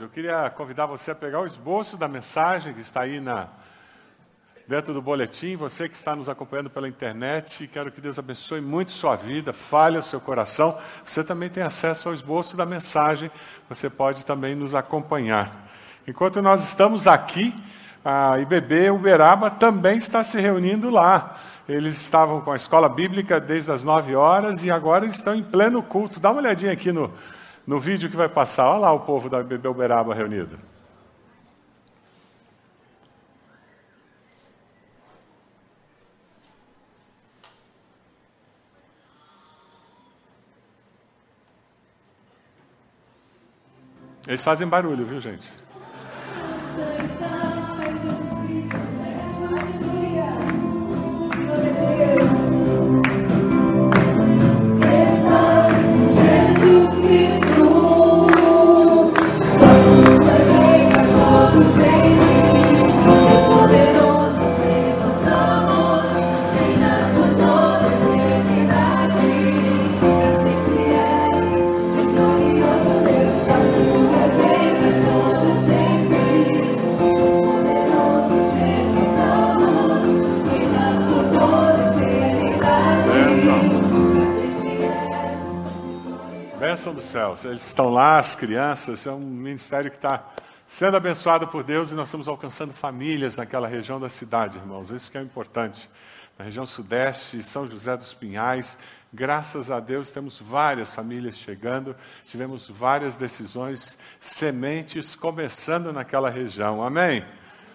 Eu queria convidar você a pegar o esboço da mensagem que está aí na, dentro do boletim. Você que está nos acompanhando pela internet, quero que Deus abençoe muito sua vida, fale o seu coração. Você também tem acesso ao esboço da mensagem, você pode também nos acompanhar. Enquanto nós estamos aqui, a IBB Uberaba também está se reunindo lá. Eles estavam com a escola bíblica desde as 9 horas e agora estão em pleno culto. Dá uma olhadinha aqui no, no vídeo que vai passar. Olha lá o povo da IBB Uberaba reunido. Eles fazem barulho, viu, gente? Bênção dos céus. Eles estão lá, as crianças, é um ministério que está sendo abençoado por Deus e nós estamos alcançando famílias naquela região da cidade, irmãos. Isso que é importante. Na região sudeste, São José dos Pinhais, graças a Deus temos várias famílias chegando, tivemos várias decisões, sementes começando naquela região. Amém?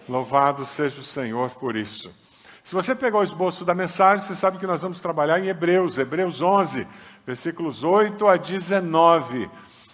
Louvado seja o Senhor por isso. Se você pegou o esboço da mensagem, você sabe que nós vamos trabalhar em Hebreus, Hebreus 11, versículos 8 a 19.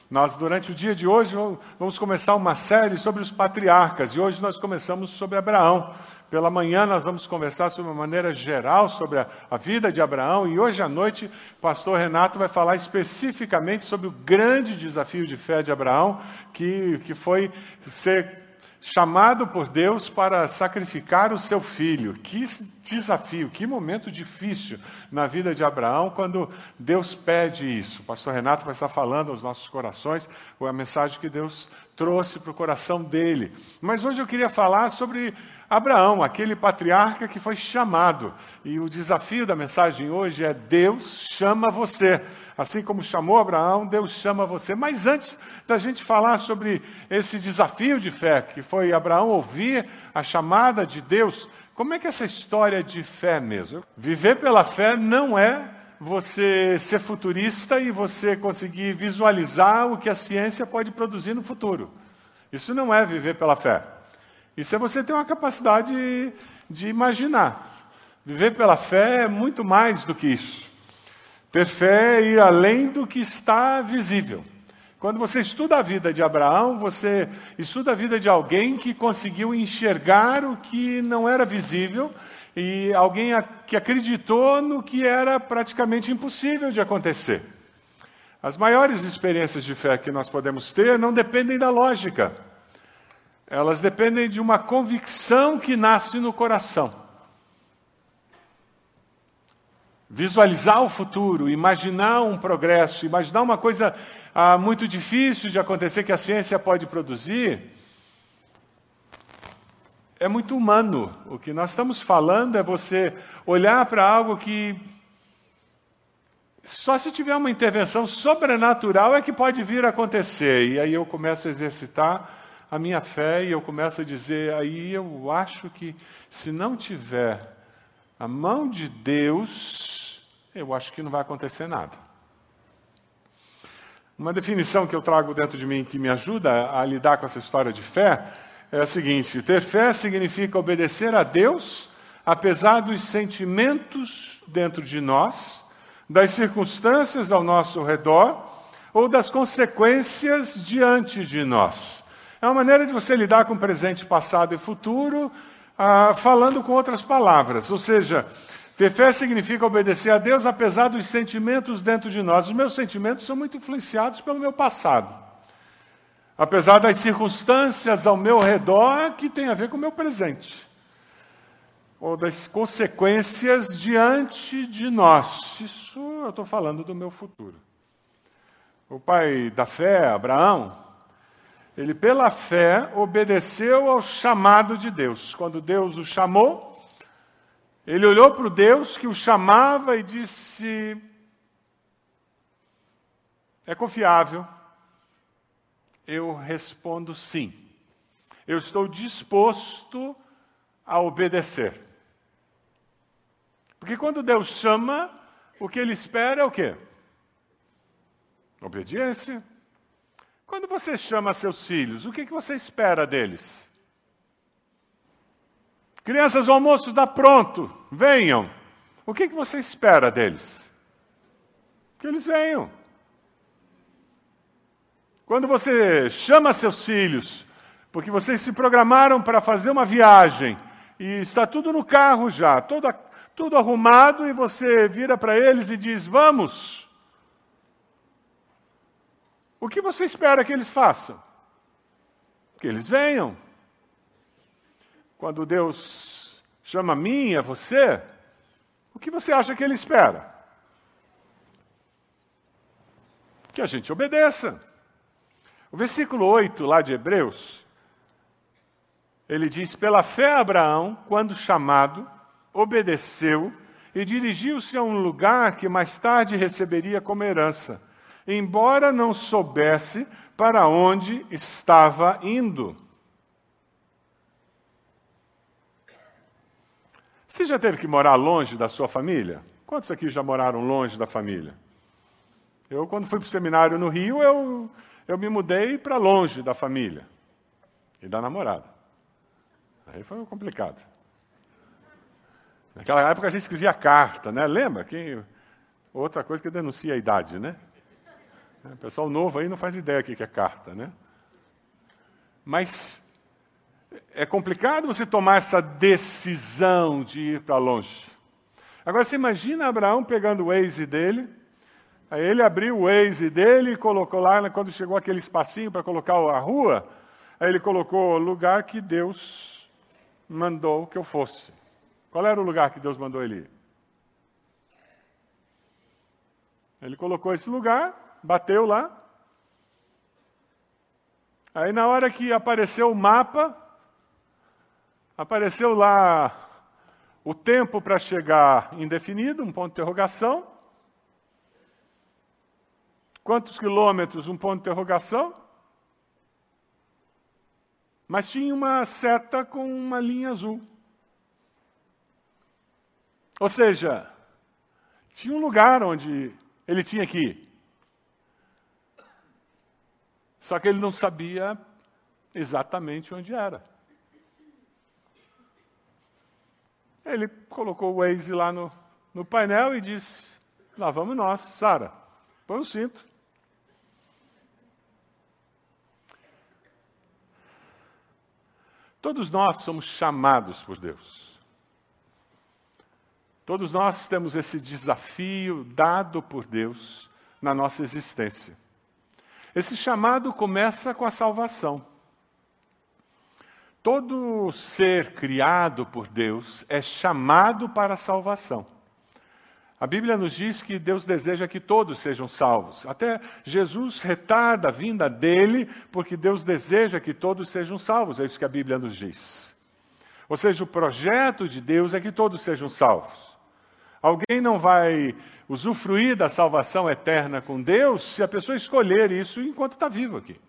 Nós, durante o dia de hoje, vamos começar uma série sobre os patriarcas, e hoje nós começamos sobre Abraão. Pela manhã nós vamos conversar sobre uma maneira geral sobre a, a, vida de Abraão e hoje à noite o pastor Renato vai falar especificamente sobre o grande desafio de fé de Abraão, que, que foi ser chamado por Deus para sacrificar o seu filho. Que desafio, que momento difícil na vida de Abraão quando Deus pede isso. O pastor Renato vai estar falando aos nossos corações a mensagem que Deus trouxe para o coração dele. Mas hoje eu queria falar sobre Abraão, aquele patriarca que foi chamado. E o desafio da mensagem hoje é: Deus chama você. Assim como chamou Abraão, Deus chama você. Mas antes da gente falar sobre esse desafio de fé, que foi Abraão ouvir a chamada de Deus, como é que é essa história de fé mesmo? Viver pela fé não é você ser futurista e você conseguir visualizar o que a ciência pode produzir no futuro. Isso não é viver pela fé. Isso é você ter uma capacidade de imaginar. Viver pela fé é muito mais do que isso. Ter fé é ir além do que está visível. Quando você estuda a vida de Abraão, você estuda a vida de alguém que conseguiu enxergar o que não era visível e alguém que acreditou no que era praticamente impossível de acontecer. As maiores experiências de fé que nós podemos ter não dependem da lógica, elas dependem de uma convicção que nasce no coração. Visualizar o futuro, imaginar um progresso, imaginar uma coisa ah, muito difícil de acontecer que a ciência pode produzir, é muito humano. O que nós estamos falando é você olhar para algo que só se tiver uma intervenção sobrenatural é que pode vir a acontecer. E aí eu começo a exercitar a minha fé e eu começo a dizer, aí eu acho que se não tiver a mão de Deus, eu acho que não vai acontecer nada. Uma definição que eu trago dentro de mim que me ajuda a lidar com essa história de fé é a seguinte: ter fé significa obedecer a Deus, apesar dos sentimentos dentro de nós, das circunstâncias ao nosso redor ou das consequências diante de nós. É uma maneira de você lidar com presente, passado e futuro, ah, falando com outras palavras. Ou seja, ter fé significa obedecer a Deus apesar dos sentimentos dentro de nós. Os meus sentimentos são muito influenciados pelo meu passado. Apesar das circunstâncias ao meu redor que tem a ver com o meu presente. Ou das consequências diante de nós. Isso eu estou falando do meu futuro. O pai da fé, Abraão, Ele, pela fé, obedeceu ao chamado de Deus. Quando Deus o chamou, ele olhou para o Deus que o chamava e disse: É confiável? Eu respondo sim. Eu estou disposto a obedecer. Porque quando Deus chama, o que ele espera é o quê? Obediência. Quando você chama seus filhos, o que, que você espera deles? Crianças, o almoço está pronto, venham. O que, que você espera deles? Que eles venham. Quando você chama seus filhos, porque vocês se programaram para fazer uma viagem, e está tudo no carro já, todo, tudo arrumado, e você vira para eles e diz: Vamos. O que você espera que eles façam? Que eles venham. Quando Deus chama a mim e a você, o que você acha que Ele espera? Que a gente obedeça. O versículo 8 lá de Hebreus, ele diz: Pela fé, Abraão, quando chamado, obedeceu e dirigiu-se a um lugar que mais tarde receberia como herança, embora não soubesse para onde estava indo. Você já teve que morar longe da sua família? Quantos aqui já moraram longe da família? Eu, quando fui para o seminário no Rio, eu, eu me mudei para longe da família e da namorada. Aí foi complicado. Naquela época a gente escrevia carta, né? Lembra? Outra coisa que denuncia a idade, né? O pessoal novo aí não faz ideia do que é carta, né? Mas é complicado você tomar essa decisão de ir para longe. Agora você imagina Abraão pegando o Waze dele, aí ele abriu o Waze dele e colocou lá, quando chegou aquele espacinho para colocar a rua, aí ele colocou o lugar que Deus mandou que eu fosse. Qual era o lugar que Deus mandou ele ir? Ele colocou esse lugar, bateu lá. Aí na hora que apareceu o mapa, Apareceu lá o tempo para chegar indefinido, um ponto de interrogação. Quantos quilômetros? Um ponto de interrogação. Mas tinha uma seta com uma linha azul. Ou seja, tinha um lugar onde ele tinha que ir. Só que ele não sabia exatamente onde era. Ele colocou o Waze lá no, no painel e disse: Lá vamos nós, Sara, põe o cinto. Todos nós somos chamados por Deus. Todos nós temos esse desafio dado por Deus na nossa existência. Esse chamado começa com a salvação. Todo ser criado por Deus é chamado para a salvação. A Bíblia nos diz que Deus deseja que todos sejam salvos. Até Jesus retarda a vinda dele, porque Deus deseja que todos sejam salvos. É isso que a Bíblia nos diz. Ou seja, o projeto de Deus é que todos sejam salvos. Alguém não vai usufruir da salvação eterna com Deus se a pessoa escolher isso enquanto está vivo aqui.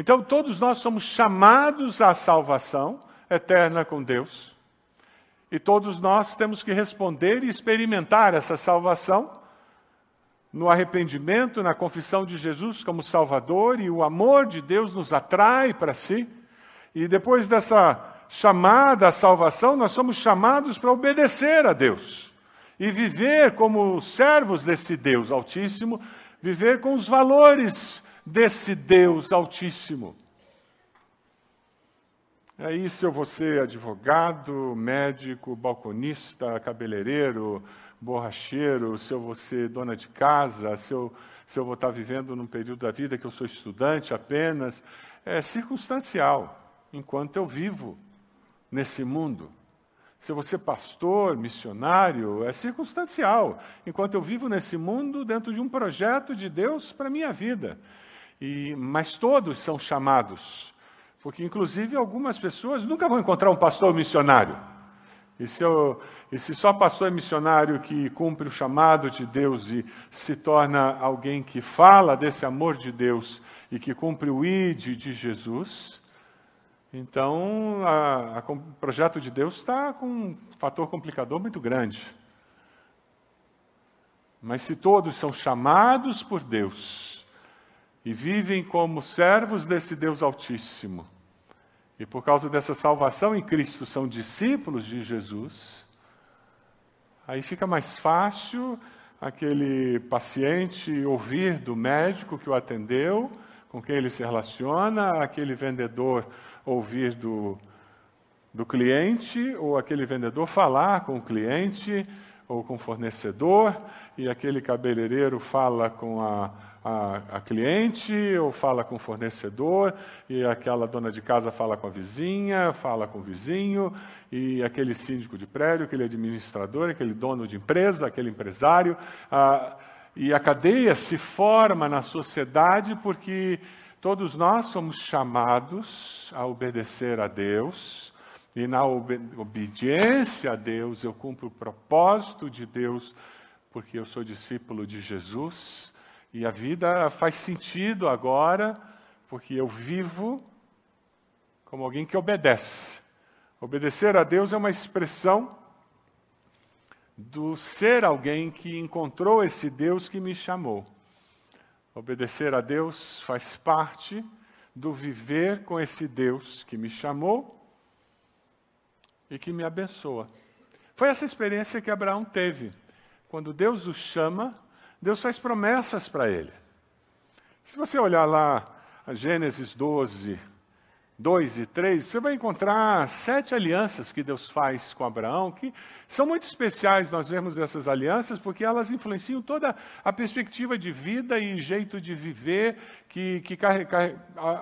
Então, todos nós somos chamados à salvação eterna com Deus. E todos nós temos que responder e experimentar essa salvação no arrependimento, na confissão de Jesus como Salvador, e o amor de Deus nos atrai para si. E depois dessa chamada à salvação, nós somos chamados para obedecer a Deus e viver como servos desse Deus Altíssimo, viver com os valores desse Deus Altíssimo. Aí, se eu vou ser advogado, médico, balconista, cabeleireiro, borracheiro, se eu vou ser dona de casa, se eu, se eu vou estar vivendo num período da vida que eu sou estudante apenas, é circunstancial, enquanto eu vivo nesse mundo. Se eu vou ser pastor, missionário, é circunstancial, enquanto eu vivo nesse mundo dentro de um projeto de Deus para a minha vida. E, mas todos são chamados, porque inclusive algumas pessoas nunca vão encontrar um pastor missionário. E se, só pastor é missionário que cumpre o chamado de Deus e se torna alguém que fala desse amor de Deus e que cumpre o ID de Jesus, então o projeto de Deus está com um fator complicador muito grande. Mas se todos são chamados por Deus e vivem como servos desse Deus Altíssimo, e por causa dessa salvação em Cristo são discípulos de Jesus, aí fica mais fácil aquele paciente ouvir do médico que o atendeu, com quem ele se relaciona, aquele vendedor ouvir do, do cliente, ou aquele vendedor falar com o cliente ou com o fornecedor, e aquele cabeleireiro fala com a, a, a, cliente ou fala com o fornecedor, e aquela dona de casa fala com a vizinha, fala com o vizinho, e aquele síndico de prédio, aquele administrador, aquele dono de empresa, aquele empresário. E a cadeia se forma na sociedade porque todos nós somos chamados a obedecer a Deus e na obediência a Deus, eu cumpro o propósito de Deus, porque eu sou discípulo de Jesus. E a vida faz sentido agora, porque eu vivo como alguém que obedece. Obedecer a Deus é uma expressão do ser alguém que encontrou esse Deus que me chamou. Obedecer a Deus faz parte do viver com esse Deus que me chamou e que me abençoa. Foi essa experiência que Abraão teve. Quando Deus o chama, Deus faz promessas para ele. Se você olhar lá Gênesis 12, 2 e 3, você vai encontrar sete alianças que Deus faz com Abraão, que são muito especiais nós vemos essas alianças, porque elas influenciam toda a perspectiva de vida e jeito de viver que, que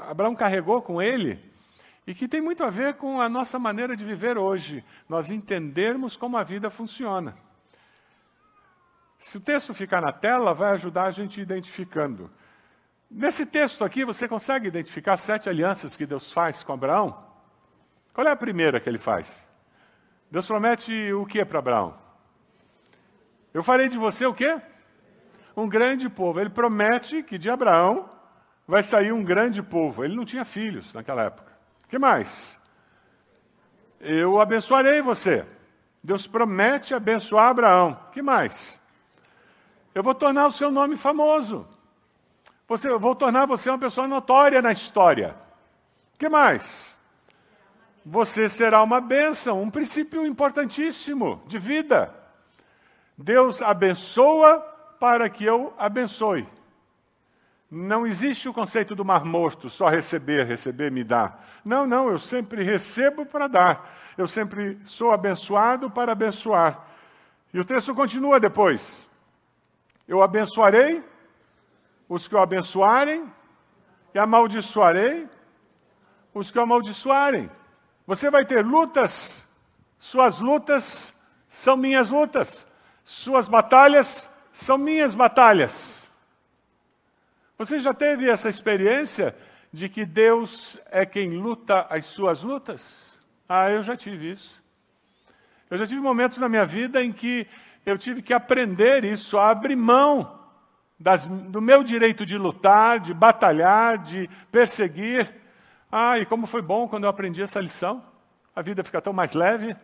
Abraão carregou com ele e que tem muito a ver com a nossa maneira de viver hoje, nós entendermos como a vida funciona. Se o texto ficar na tela, vai ajudar a gente identificando. Nesse texto aqui, você consegue identificar sete alianças que Deus faz com Abraão? Qual é a primeira que ele faz? Deus promete o que para Abraão? Eu farei de você o quê? Um grande povo. Ele promete que de Abraão vai sair um grande povo. Ele não tinha filhos naquela época que mais? Eu abençoarei você. Deus promete abençoar Abraão. que mais? Eu vou tornar o seu nome famoso. Você, eu vou tornar você uma pessoa notória na história. que mais? Você será uma bênção, um princípio importantíssimo de vida. Deus abençoa para que eu abençoe. Não existe o conceito do mar morto, só receber, receber, me dá. Não, não, eu sempre recebo para dar. Eu sempre sou abençoado para abençoar. E o texto continua depois. Eu abençoarei os que o abençoarem e amaldiçoarei os que o amaldiçoarem. Você vai ter lutas, suas lutas são minhas lutas, suas batalhas são minhas batalhas. Você já teve essa experiência de que Deus é quem luta as suas lutas? Ah, eu já tive isso. Eu já tive momentos na minha vida em que eu tive que aprender isso, abrir mão das, do meu direito de lutar, de batalhar, de perseguir. Ah, e como foi bom quando eu aprendi essa lição. A vida fica tão mais leve.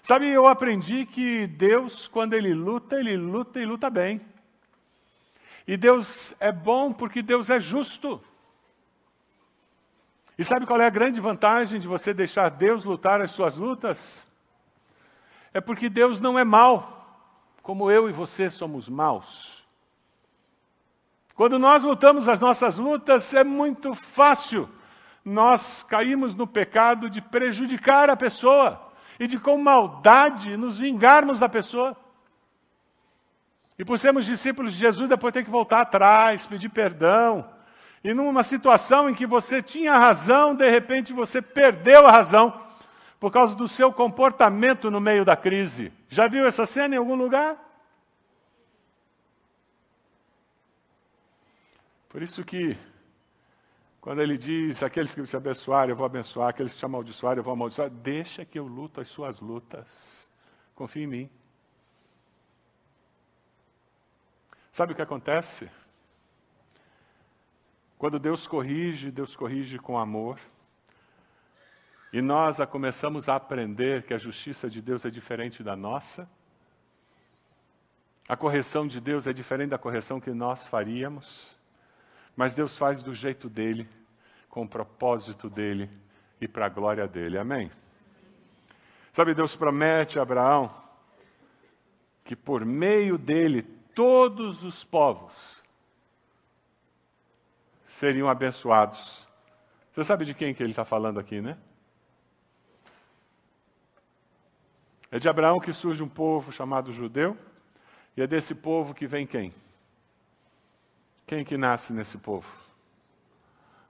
Sabe, eu aprendi que Deus, quando Ele luta, Ele luta e luta bem. E Deus é bom porque Deus é justo. E sabe qual é a grande vantagem de você deixar Deus lutar as suas lutas? É porque Deus não é mau, como eu e você somos maus. Quando nós lutamos as nossas lutas, é muito fácil. Nós caímos no pecado de prejudicar a pessoa e de, com maldade, nos vingarmos da pessoa. E por sermos discípulos de Jesus, depois tem que voltar atrás, pedir perdão. E numa situação em que você tinha razão, de repente você perdeu a razão por causa do seu comportamento no meio da crise. Já viu essa cena em algum lugar? Por isso que, quando ele diz: aqueles que te abençoarem, eu vou abençoar, aqueles que te amaldiçoarem, eu vou amaldiçoar, deixa que eu luto as suas lutas. Confie em mim. Sabe o que acontece? Quando Deus corrige, Deus corrige com amor. E nós a começamos a aprender que a justiça de Deus é diferente da nossa. A correção de Deus é diferente da correção que nós faríamos. Mas Deus faz do jeito dele, com o propósito dele e para a glória dele. Amém? Sabe, Deus promete a Abraão que por meio dele todos os povos seriam abençoados. Você sabe de quem que ele está falando aqui, né? É de Abraão que surge um povo chamado judeu, e é desse povo que vem quem? Quem que nasce nesse povo?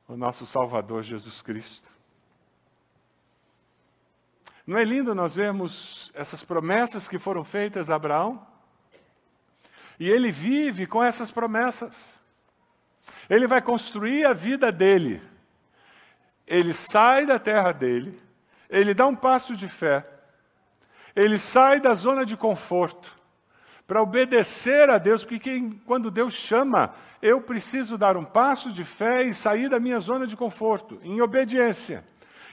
O nosso Salvador Jesus Cristo. Não é lindo nós vermos essas promessas que foram feitas a Abraão? E ele vive com essas promessas. Ele vai construir a vida dele. Ele sai da terra dele, ele dá um passo de fé, ele sai da zona de conforto para obedecer a Deus, porque quando Deus chama, eu preciso dar um passo de fé e sair da minha zona de conforto, em obediência.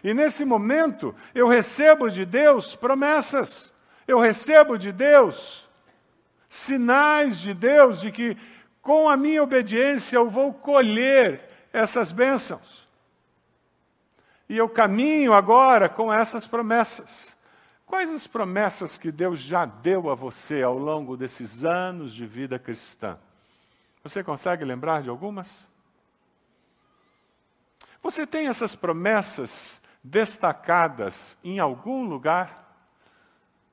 E nesse momento, eu recebo de Deus promessas, eu recebo de Deus sinais de Deus de que com a minha obediência eu vou colher essas bênçãos. E eu caminho agora com essas promessas. Quais as promessas que Deus já deu a você ao longo desses anos de vida cristã? Você consegue lembrar de algumas? Você tem essas promessas destacadas em algum lugar?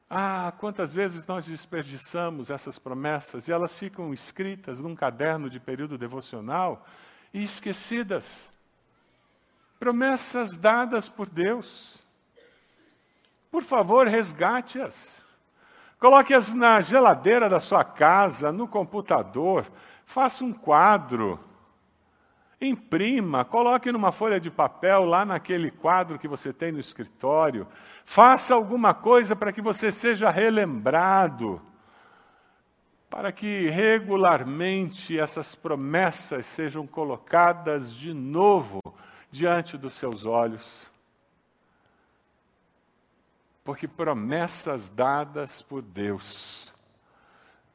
Ah, quantas vezes nós desperdiçamos essas promessas e elas ficam escritas num caderno de período devocional e esquecidas. Promessas dadas por Deus. Por favor, resgate-as. Coloque-as na geladeira da sua casa, no computador, faça um quadro. Imprima, coloque numa folha de papel lá naquele quadro que você tem no escritório. Faça alguma coisa para que você seja relembrado, para que regularmente essas promessas sejam colocadas de novo diante dos seus olhos porque promessas dadas por Deus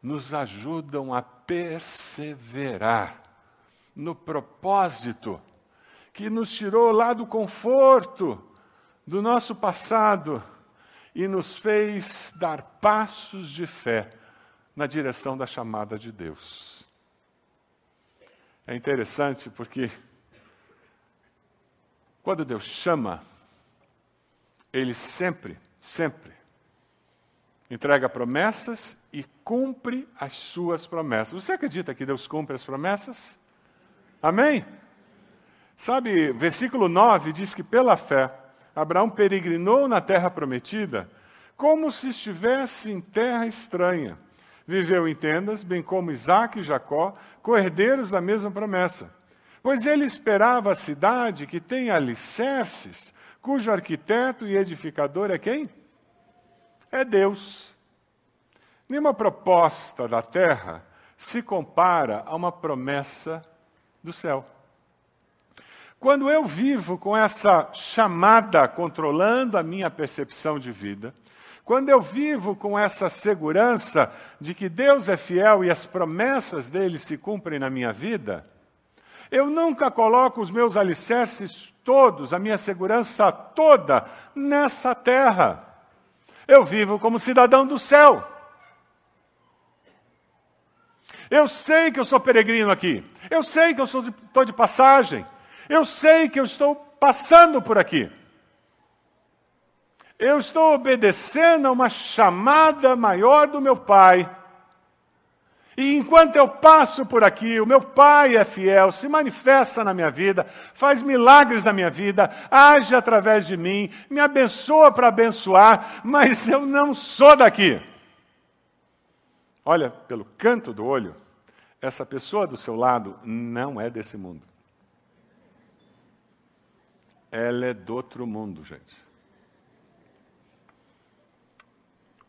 nos ajudam a perseverar no propósito que nos tirou lá do conforto do nosso passado e nos fez dar passos de fé na direção da chamada de Deus. É interessante porque quando Deus chama, Ele sempre sempre. Entrega promessas e cumpre as suas promessas. Você acredita que Deus cumpre as promessas? Amém? Sabe, versículo 9 diz que pela fé, Abraão peregrinou na terra prometida, como se estivesse em terra estranha. Viveu em tendas, bem como Isaac e Jacó, co-herdeiros da mesma promessa. Pois ele esperava a cidade que tem alicerces, cujo arquiteto e edificador é quem? É Deus. Nenhuma proposta da terra se compara a uma promessa do céu. Quando eu vivo com essa chamada controlando a minha percepção de vida, quando eu vivo com essa segurança de que Deus é fiel e as promessas dele se cumprem na minha vida, eu nunca coloco os meus alicerces todos, a minha segurança toda nessa terra. Eu vivo como cidadão do céu. Eu sei que eu sou peregrino aqui. Eu sei que eu estou de, de passagem. Eu sei que eu estou passando por aqui. Eu estou obedecendo a uma chamada maior do meu Pai e enquanto eu passo por aqui, o meu Pai é fiel, se manifesta na minha vida, faz milagres na minha vida, age através de mim, me abençoa para abençoar, mas eu não sou daqui. Olha, pelo canto do olho, essa pessoa do seu lado não é desse mundo. Ela é do outro mundo, gente.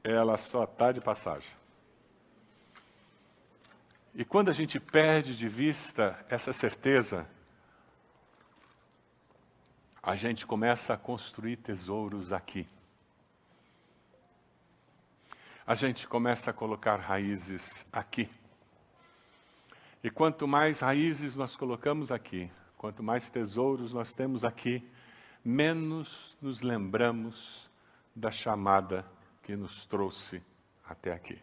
Ela só está de passagem. E quando a gente perde de vista essa certeza, a gente começa a construir tesouros aqui. A gente começa a colocar raízes aqui. E quanto mais raízes nós colocamos aqui, quanto mais tesouros nós temos aqui, menos nos lembramos da chamada que nos trouxe até aqui.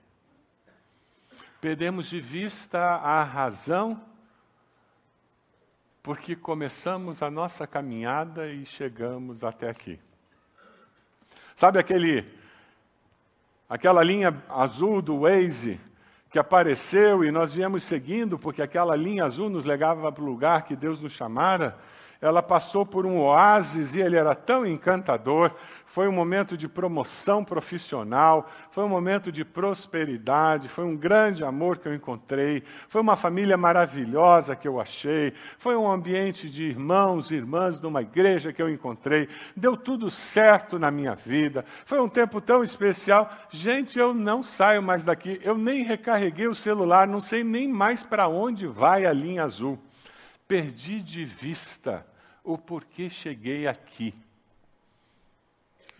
Perdemos de vista a razão porque começamos a nossa caminhada e chegamos até aqui. Sabe aquele aquela linha azul do Waze que apareceu e nós viemos seguindo porque aquela linha azul nos levava para o lugar que Deus nos chamara? Ela passou por um oásis e ele era tão encantador. Foi um momento de promoção profissional, foi um momento de prosperidade, foi um grande amor que eu encontrei, foi uma família maravilhosa que eu achei, foi um ambiente de irmãos e irmãs numa igreja que eu encontrei. Deu tudo certo na minha vida. Foi um tempo tão especial. Gente, eu não saio mais daqui. Eu nem recarreguei o celular, não sei nem mais para onde vai a linha azul perdi de vista o porquê cheguei aqui.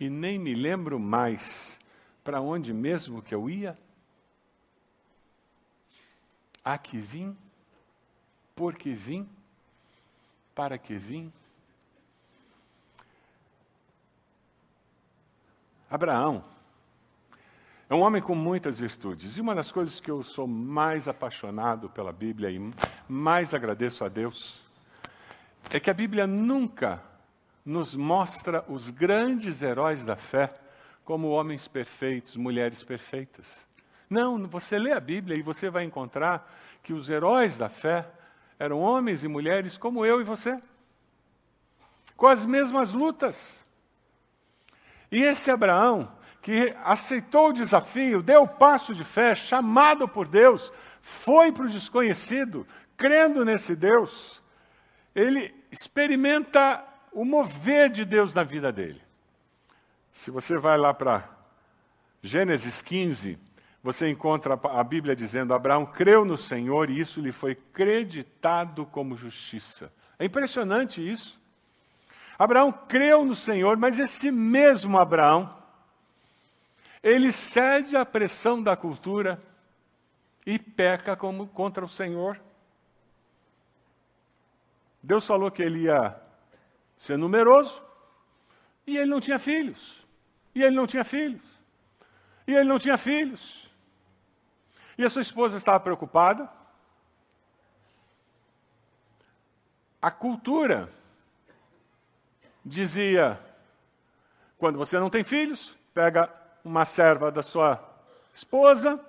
E nem me lembro mais para onde mesmo que eu ia. A que vim, por que vim, para que vim. Abraão é um homem com muitas virtudes. E uma das coisas que eu sou mais apaixonado pela Bíblia e mais agradeço a Deus é que a Bíblia nunca nos mostra os grandes heróis da fé como homens perfeitos, mulheres perfeitas. Não, você lê a Bíblia e você vai encontrar que os heróis da fé eram homens e mulheres como eu e você, com as mesmas lutas. E esse Abraão, que aceitou o desafio, deu o passo de fé, chamado por Deus, foi para o desconhecido, crendo nesse Deus, ele experimenta o mover de Deus na vida dele. Se você vai lá para Gênesis 15, você encontra a Bíblia dizendo: Abraão creu no Senhor e isso lhe foi creditado como justiça. É impressionante isso. Abraão creu no Senhor, mas esse mesmo Abraão, ele cede à pressão da cultura e peca como contra o Senhor. Deus falou que ele ia ser numeroso e ele não tinha filhos. E ele não tinha filhos. E ele não tinha filhos. E a sua esposa estava preocupada. A cultura dizia: quando você não tem filhos, pega uma serva da sua esposa,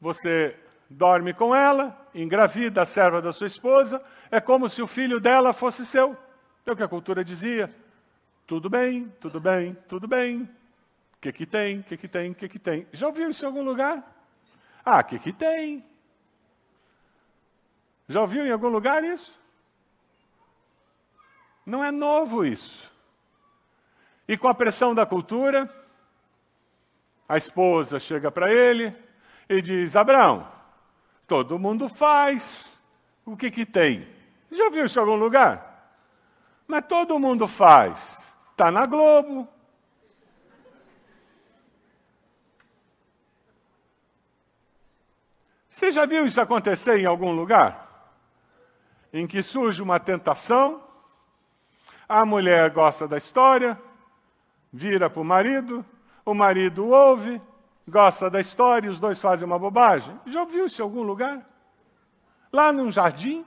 você dorme com ela, engravida a serva da sua esposa, é como se o filho dela fosse seu. É o que a cultura dizia. Tudo bem, tudo bem, tudo bem. O que que tem, o que que tem, o que que tem. Já ouviu isso em algum lugar? Ah, o que que tem? Já ouviu em algum lugar isso? Não é novo isso. E com a pressão da cultura, a esposa chega para ele e diz: Abraão, todo mundo faz, o que que tem? Já viu isso em algum lugar? Mas todo mundo faz. Está na Globo. Você já viu isso acontecer em algum lugar? Em que surge uma tentação, a mulher gosta da história, vira para o marido, o marido ouve, gosta da história e os dois fazem uma bobagem. Já ouviu isso em algum lugar? Lá num jardim,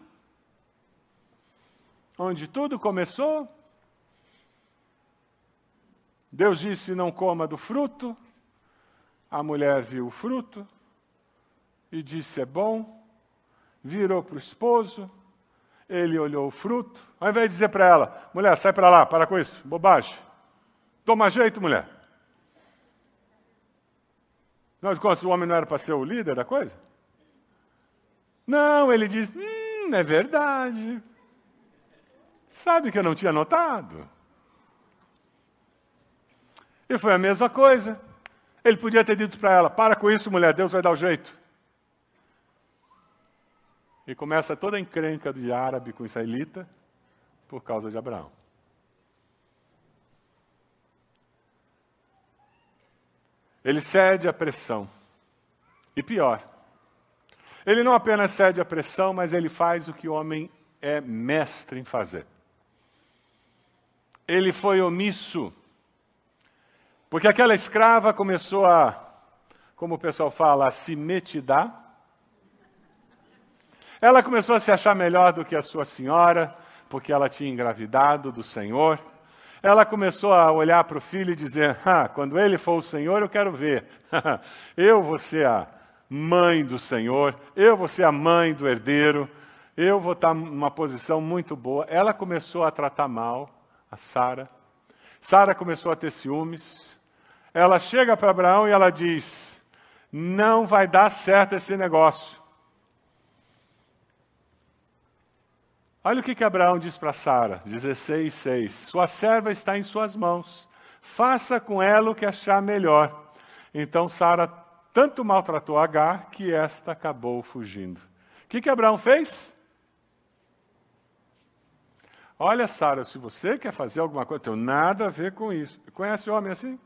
onde tudo começou, Deus disse: Não coma do fruto. A mulher viu o fruto e disse: É bom. Virou para o esposo, ele olhou o fruto, ao invés de dizer para ela: Mulher, sai para lá, para com isso, bobagem. Toma jeito, mulher. Afinal de contas, o homem não era para ser o líder da coisa? Não, ele diz: Hum, é verdade. Sabe que eu não tinha notado? E foi a mesma coisa. Ele podia ter dito para ela: Para com isso, mulher, Deus vai dar o jeito. E começa toda a encrenca de árabe com israelita por causa de Abraão. Ele cede à pressão. E pior, ele não apenas cede à pressão, mas ele faz o que o homem é mestre em fazer. Ele foi omisso. Porque aquela escrava começou a, como o pessoal fala, a se metidar. Ela começou a se achar melhor do que a sua senhora, porque ela tinha engravidado do Senhor. Ela começou a olhar para o filho e dizer: ah, quando ele for o Senhor, eu quero ver. eu vou ser a mãe do Senhor, eu vou ser a mãe do herdeiro, eu vou estar numa posição muito boa. Ela começou a tratar mal a Sara. Sara começou a ter ciúmes. Ela chega para Abraão e ela diz: Não vai dar certo esse negócio. Olha o que, que Abraão diz para Sara, 16, 6. Sua serva está em suas mãos. Faça com ela o que achar melhor. Então Sara tanto maltratou Agar que esta acabou fugindo. O que, que Abraão fez? Olha, Sara, se você quer fazer alguma coisa, tem nada a ver com isso. Conhece homem assim?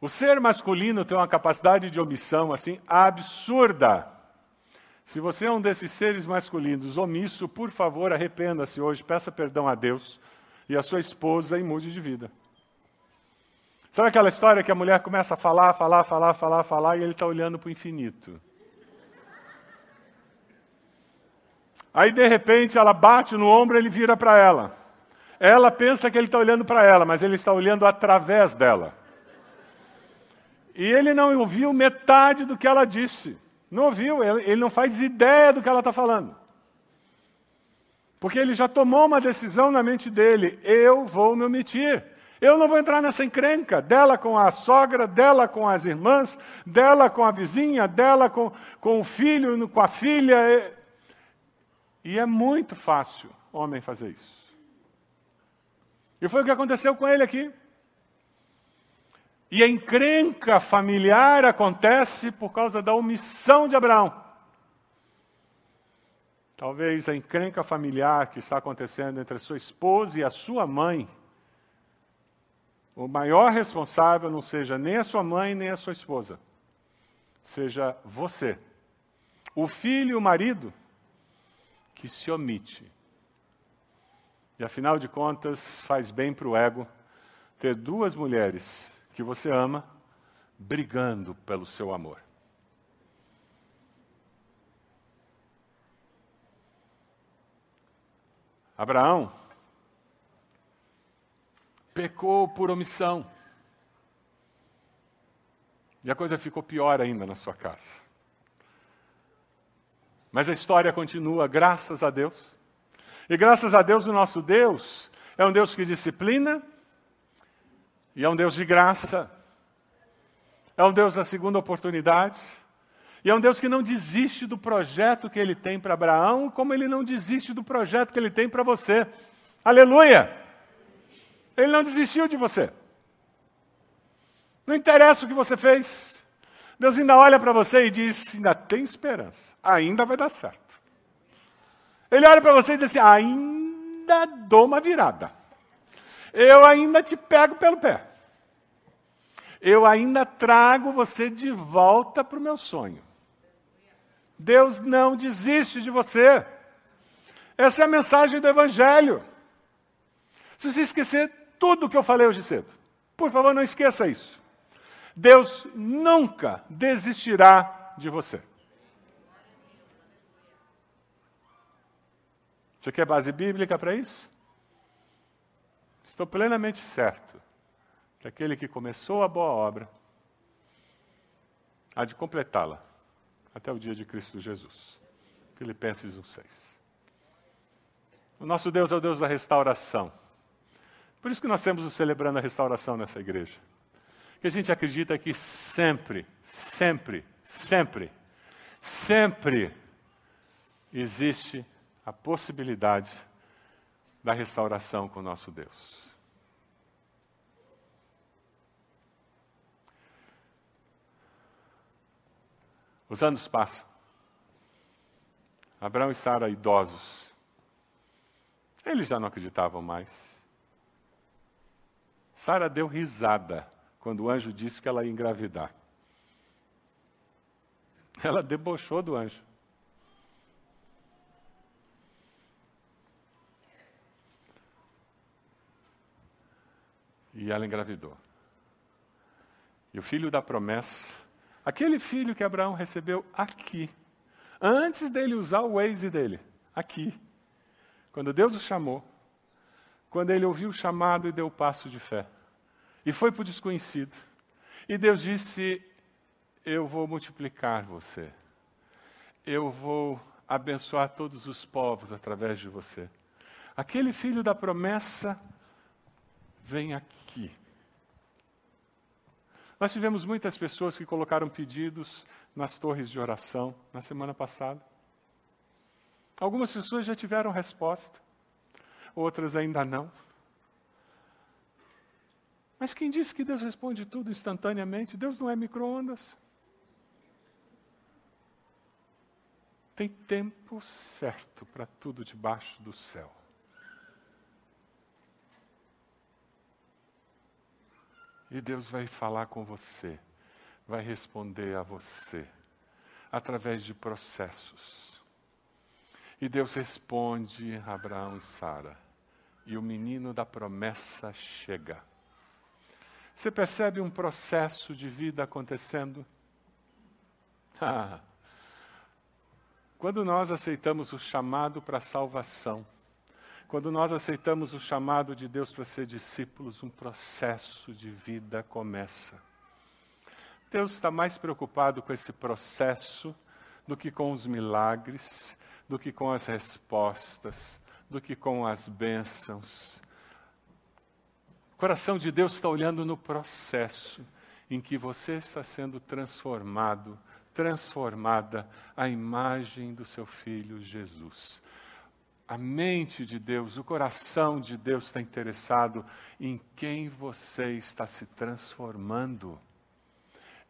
O ser masculino tem uma capacidade de omissão assim absurda. Se você é um desses seres masculinos omisso, por favor, arrependa-se hoje, peça perdão a Deus e a sua esposa e mude de vida. Sabe aquela história que a mulher começa a falar, falar, falar, falar, falar e ele está olhando para o infinito? Aí, de repente, ela bate no ombro e ele vira para ela. Ela pensa que ele está olhando para ela, mas ele está olhando através dela. E ele não ouviu metade do que ela disse. Não ouviu, ele não faz ideia do que ela está falando. Porque ele já tomou uma decisão na mente dele: eu vou me omitir. Eu não vou entrar nessa encrenca dela com a sogra, dela com as irmãs, dela com a vizinha, dela com, com o filho, com a filha. E é muito fácil homem fazer isso. E foi o que aconteceu com ele aqui. E a encrenca familiar acontece por causa da omissão de Abraão. Talvez a encrenca familiar que está acontecendo entre a sua esposa e a sua mãe, o maior responsável não seja nem a sua mãe nem a sua esposa, seja você. O filho e o marido que se omite. E afinal de contas, faz bem para o ego ter duas mulheres que você ama brigando pelo seu amor. Abraão pecou por omissão. E a coisa ficou pior ainda na sua casa. Mas a história continua, graças a Deus. E graças a Deus, o nosso Deus é um Deus que disciplina, e é um Deus de graça. É um Deus da segunda oportunidade. E é um Deus que não desiste do projeto que ele tem para Abraão, como ele não desiste do projeto que ele tem para você. Aleluia! Ele não desistiu de você. Não interessa o que você fez. Deus ainda olha para você e diz: ainda tem esperança, ainda vai dar certo. Ele olha para você e diz assim: ainda dou uma virada. Eu ainda te pego pelo pé eu ainda trago você de volta para o meu sonho. Deus não desiste de você. Essa é a mensagem do Evangelho. Se você esquecer tudo o que eu falei hoje cedo, por favor, não esqueça isso. Deus nunca desistirá de você. Você quer base bíblica para isso? Estou plenamente certo que aquele que começou a boa obra há de completá-la até o dia de Cristo Jesus. Filipenses 1,6. O nosso Deus é o Deus da restauração. Por isso que nós temos o celebrando a restauração nessa igreja. Que a gente acredita que sempre, sempre, sempre, sempre existe a possibilidade da restauração com o nosso Deus. Os anos passam. Abraão e Sara, idosos, eles já não acreditavam mais. Sara deu risada quando o anjo disse que ela ia engravidar. Ela debochou do anjo. E ela engravidou. E o filho da promessa, aquele filho que Abraão recebeu aqui, antes dele usar o Waze dele, aqui, quando Deus o chamou, quando ele ouviu o chamado e deu o passo de fé, e foi para o desconhecido, e Deus disse: Eu vou multiplicar você, eu vou abençoar todos os povos através de você. Aquele filho da promessa vem aqui. Nós tivemos muitas pessoas que colocaram pedidos nas torres de oração na semana passada. Algumas pessoas já tiveram resposta, outras ainda não. Mas quem disse que Deus responde tudo instantaneamente? Deus não é micro-ondas. Tem tempo certo para tudo debaixo do céu. E Deus vai falar com você, vai responder a você, através de processos. E Deus responde a Abraão e Sara, e o menino da promessa chega. Você percebe um processo de vida acontecendo? Quando nós aceitamos o chamado para a salvação, quando nós aceitamos o chamado de Deus para ser discípulos, um processo de vida começa. Deus está mais preocupado com esse processo do que com os milagres, do que com as respostas, do que com as bênçãos. O coração de Deus está olhando no processo em que você está sendo transformado, transformada à imagem do seu filho Jesus a mente de Deus, o coração de Deus está interessado em quem você está se transformando.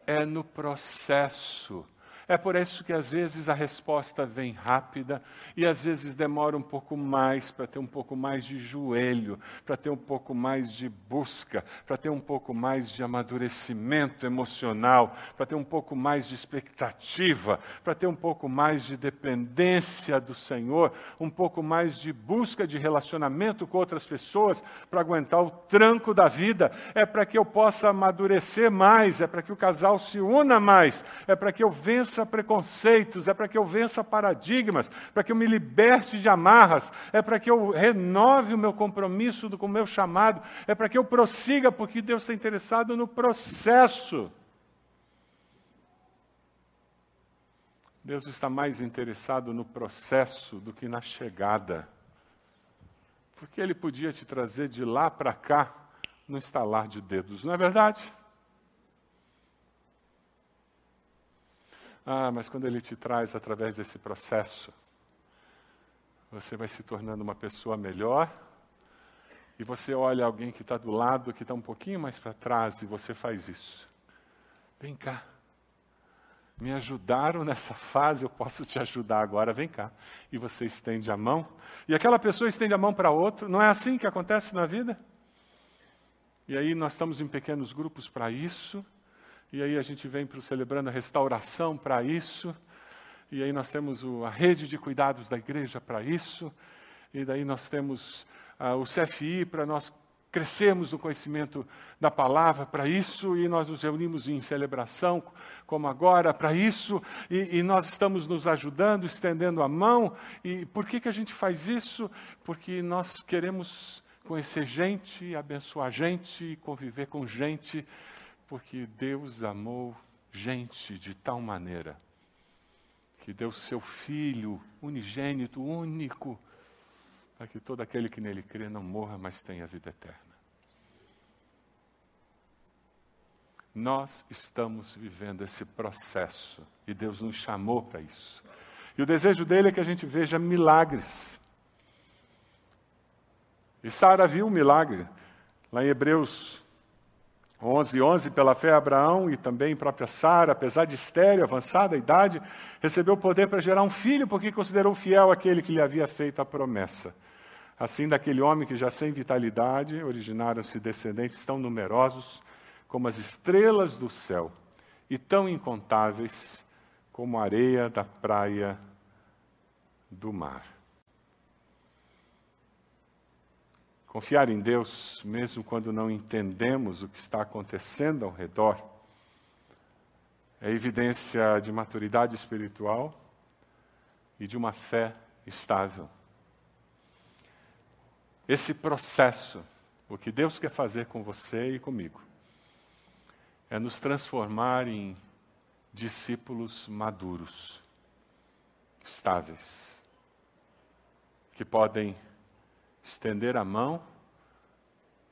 É no processo é por isso que às vezes a resposta vem rápida e às vezes demora um pouco mais para ter um pouco mais de joelho, para ter um pouco mais de busca, para ter um pouco mais de amadurecimento emocional, para ter um pouco mais de expectativa, para ter um pouco mais de dependência do Senhor, um pouco mais de busca de relacionamento com outras pessoas para aguentar o tranco da vida. É para que eu possa amadurecer mais, é para que o casal se una mais, é para que eu vença vença preconceitos, é para que eu vença paradigmas, para que eu me liberte de amarras, é para que eu renove o meu compromisso com o meu chamado, é para que eu prossiga, porque Deus está interessado no processo. Deus está mais interessado no processo do que na chegada. Porque Ele podia te trazer de lá para cá no estalar de dedos, não é verdade? Ah, mas quando ele te traz através desse processo, você vai se tornando uma pessoa melhor, e você olha alguém que está do lado, que está um pouquinho mais para trás, e você faz isso. Vem cá. Me ajudaram nessa fase, eu posso te ajudar agora, vem cá. E você estende a mão, e aquela pessoa estende a mão para outro. Não é assim que acontece na vida? E aí nós estamos em pequenos grupos para isso, e aí a gente vem para o Celebrando a Restauração para isso. E aí nós temos o, a rede de cuidados da igreja para isso. E daí nós temos o CFI para nós crescermos no conhecimento da palavra para isso, e nós nos reunimos em celebração, como agora, para isso, e, e, nós estamos nos ajudando, estendendo a mão. E por que, que a gente faz isso? Porque nós queremos conhecer gente, abençoar gente, conviver com gente porque Deus amou gente de tal maneira que deu seu Filho unigênito, único, para que todo aquele que nele crê não morra, mas tenha vida eterna. Nós estamos vivendo esse processo e Deus nos chamou para isso. E o desejo dele é que a gente veja milagres. E Sara viu um milagre. Lá em Hebreus 11, 11, pela fé Abraão e também própria Sara, apesar de estéreo, avançada a idade, recebeu poder para gerar um filho, porque considerou fiel aquele que lhe havia feito a promessa. Assim, daquele homem que já sem vitalidade, originaram-se descendentes tão numerosos como as estrelas do céu e tão incontáveis como a areia da praia do mar. Confiar em Deus, mesmo quando não entendemos o que está acontecendo ao redor, é evidência de maturidade espiritual e de uma fé estável. Esse processo, o que Deus quer fazer com você e comigo, é nos transformar em discípulos maduros, estáveis, que podem estender a mão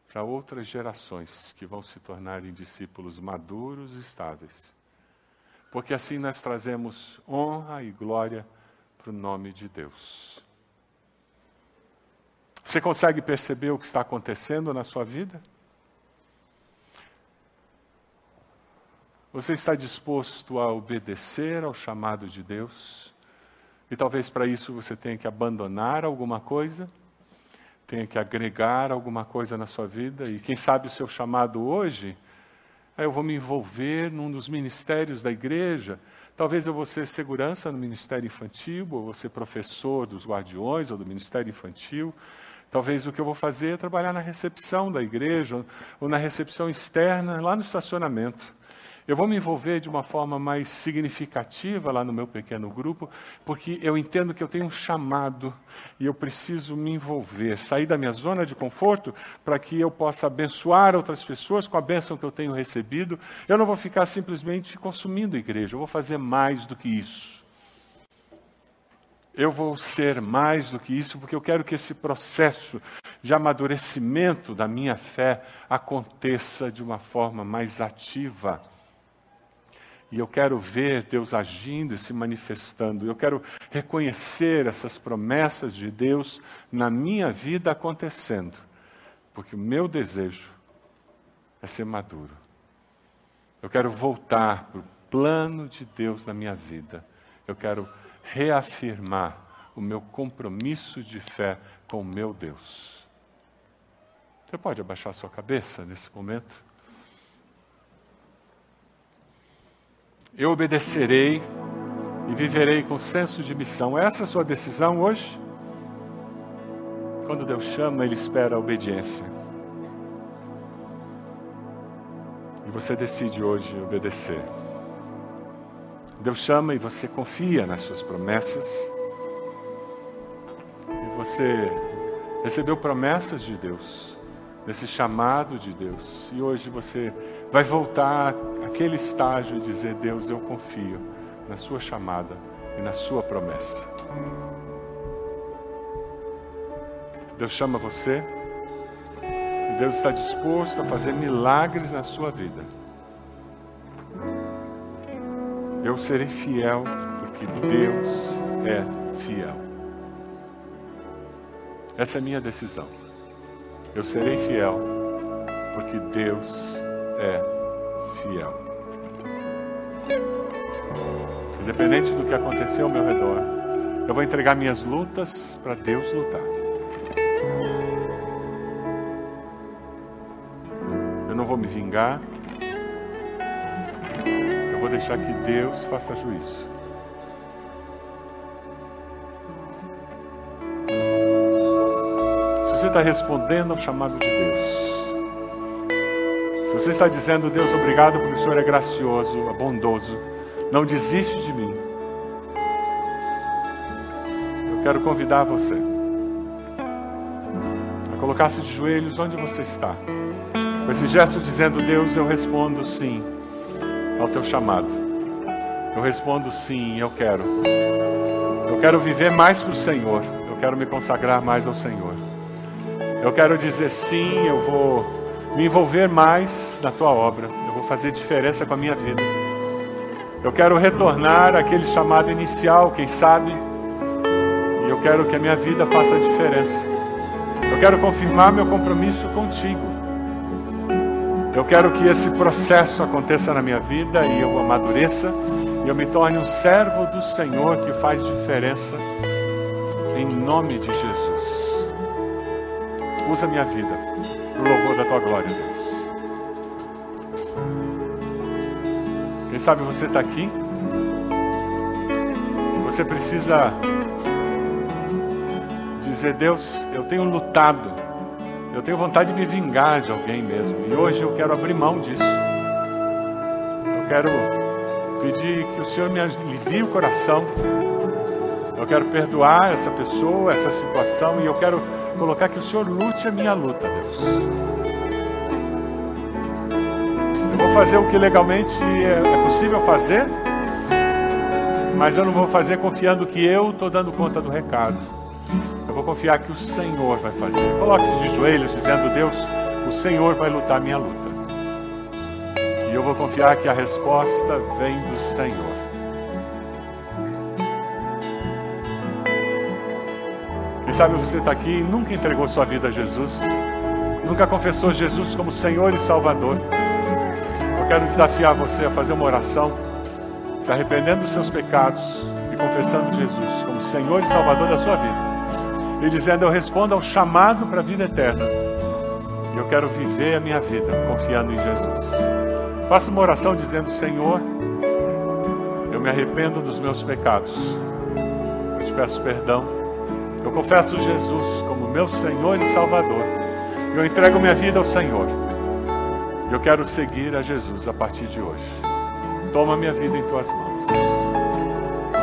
para outras gerações que vão se tornar em discípulos maduros e estáveis. Porque assim nós trazemos honra e glória para o nome de Deus. Você consegue perceber o que está acontecendo na sua vida? Você está disposto a obedecer ao chamado de Deus? E talvez para isso você tenha que abandonar alguma coisa, tenha que agregar alguma coisa na sua vida, e quem sabe o seu chamado hoje é eu vou me envolver num dos ministérios da igreja. Talvez eu vou ser segurança no ministério infantil, ou vou ser professor dos guardiões ou do ministério infantil. Talvez o que eu vou fazer é trabalhar na recepção da igreja ou na recepção externa, lá no estacionamento. Eu vou me envolver de uma forma mais significativa lá no meu pequeno grupo, porque eu entendo que eu tenho um chamado e eu preciso me envolver, sair da minha zona de conforto para que eu possa abençoar outras pessoas com a bênção que eu tenho recebido. Eu não vou ficar simplesmente consumindo a igreja, eu vou fazer mais do que isso. Eu vou ser mais do que isso, porque eu quero que esse processo de amadurecimento da minha fé aconteça de uma forma mais ativa. E eu quero ver Deus agindo e se manifestando. Eu quero reconhecer essas promessas de Deus na minha vida acontecendo. Porque o meu desejo é ser maduro. Eu quero voltar para o plano de Deus na minha vida. Eu quero reafirmar o meu compromisso de fé com o meu Deus. Você pode abaixar sua cabeça nesse momento? Eu obedecerei e viverei com senso de missão. Essa é a sua decisão hoje? Quando Deus chama, Ele espera a obediência. E você decide hoje obedecer. Deus chama e você confia nas suas promessas. E você recebeu promessas de Deus, nesse chamado de Deus. E hoje você vai voltar àquele estágio e dizer: Deus, eu confio na Sua chamada e na Sua promessa. Deus chama você e Deus está disposto a fazer milagres na sua vida. Eu serei fiel porque Deus é fiel. Essa é a minha decisão. Eu serei fiel porque Deus é fiel. Independente do que acontecer ao meu redor, eu vou entregar minhas lutas para Deus lutar. Eu não vou me vingar. Eu vou deixar que Deus faça juízo. Se você está respondendo ao chamado de Deus, você está dizendo, Deus, obrigado porque o Senhor é gracioso, é bondoso, não desiste de mim. Eu quero convidar você a colocar-se de joelhos onde você está, com esse gesto dizendo, Deus, eu respondo sim ao teu chamado. Eu respondo sim, eu quero. Eu quero viver mais para o Senhor. Eu quero me consagrar mais ao Senhor. Eu quero dizer sim, eu vou me envolver mais na tua obra. Eu vou fazer diferença com a minha vida. Eu quero retornar àquele chamado inicial, quem sabe, e eu quero que a minha vida faça diferença. Eu quero confirmar meu compromisso contigo. Eu quero que esse processo aconteça na minha vida e eu amadureça e eu me torne um servo do Senhor que faz diferença em nome de Jesus. Usa minha vida o louvor da tua glória, Deus. Quem sabe você está aqui? Você precisa dizer: Deus, eu tenho lutado, eu tenho vontade de me vingar de alguém mesmo, e hoje eu quero abrir mão disso. Eu quero pedir que o Senhor me alivie o coração. Eu quero perdoar essa pessoa, essa situação, e eu quero colocar que o Senhor lute a minha luta, Deus. Eu vou fazer o que legalmente é, é possível fazer, mas eu não vou fazer confiando que eu estou dando conta do recado. Eu vou confiar que o Senhor vai fazer. Coloque-se de joelhos, dizendo: Deus, o Senhor vai lutar a minha luta. E eu vou confiar que a resposta vem do Senhor. Sabe você está aqui e nunca entregou sua vida a Jesus, nunca confessou Jesus como Senhor e Salvador. Eu quero desafiar você a fazer uma oração, se arrependendo dos seus pecados e confessando Jesus como Senhor e Salvador da sua vida. E dizendo: Eu respondo ao chamado para a vida eterna. E eu quero viver a minha vida confiando em Jesus. Faça uma oração dizendo: Senhor, eu me arrependo dos meus pecados. Eu te peço perdão. Confesso Jesus como meu Senhor e Salvador. Eu entrego minha vida ao Senhor. Eu quero seguir a Jesus a partir de hoje. Toma minha vida em tuas mãos.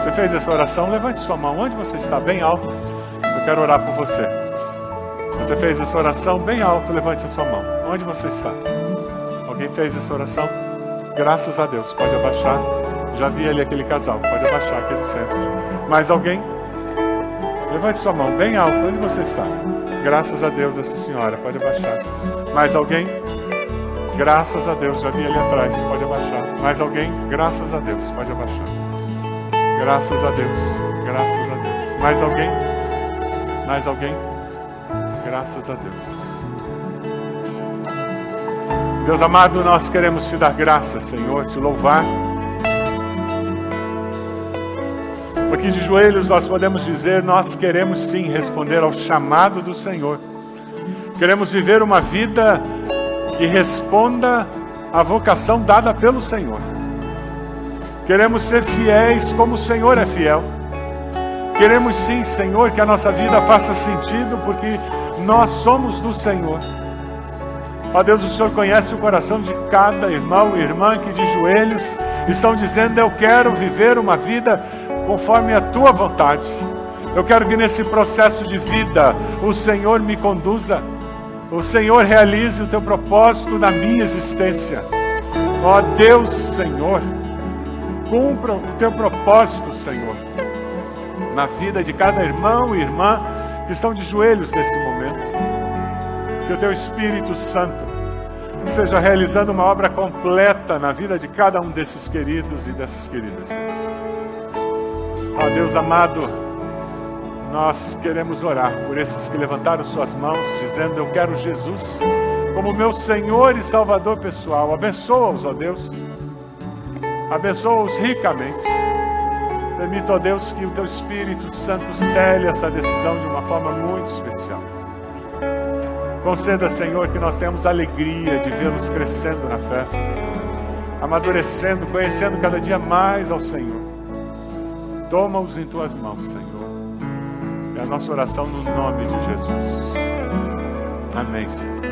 Você fez essa oração? Levante sua mão. Onde você está? Bem alto. Eu quero orar por você. Você fez essa oração bem alto. Levante a sua mão. Onde você está? Alguém fez essa oração? Graças a Deus. Pode abaixar. Já vi ali aquele casal. Pode abaixar aqui no centro. Mais alguém? Levante sua mão bem alto. Onde você está? Graças a Deus, essa senhora. Pode abaixar. Mais alguém? Graças a Deus. Já vi ali atrás. Pode abaixar. Mais alguém? Graças a Deus. Pode abaixar. Graças a Deus. Graças a Deus. Mais alguém? Mais alguém? Graças a Deus. Deus amado, nós queremos te dar graças, Senhor, te louvar. Aqui de joelhos nós podemos dizer: nós queremos sim responder ao chamado do Senhor. Queremos viver uma vida que responda à vocação dada pelo Senhor. Queremos ser fiéis como o Senhor é fiel. Queremos sim, Senhor, que a nossa vida faça sentido, porque nós somos do Senhor. Ó Deus, o Senhor conhece o coração de cada irmão e irmã que de joelhos estão dizendo: Eu quero viver uma vida conforme a tua vontade. Eu quero que nesse processo de vida o Senhor me conduza, o Senhor realize o teu propósito na minha existência. Ó Deus, Senhor, cumpra o teu propósito, Senhor, na vida de cada irmão e irmã que estão de joelhos nesse momento. Que o teu Espírito Santo esteja realizando uma obra completa na vida de cada um desses queridos e dessas queridas. Ó Deus amado, nós queremos orar por esses que levantaram suas mãos, dizendo: Eu quero Jesus como meu Senhor e Salvador pessoal. Abençoa-os, ó Deus. Abençoa-os ricamente. Permita, ó Deus, que o teu Espírito Santo cele essa decisão de uma forma muito especial. Conceda, Senhor, que nós tenhamos alegria de vê-los crescendo na fé, amadurecendo, conhecendo cada dia mais ao Senhor. Toma-os em tuas mãos, Senhor. É a nossa oração no nome de Jesus. Amém, Senhor.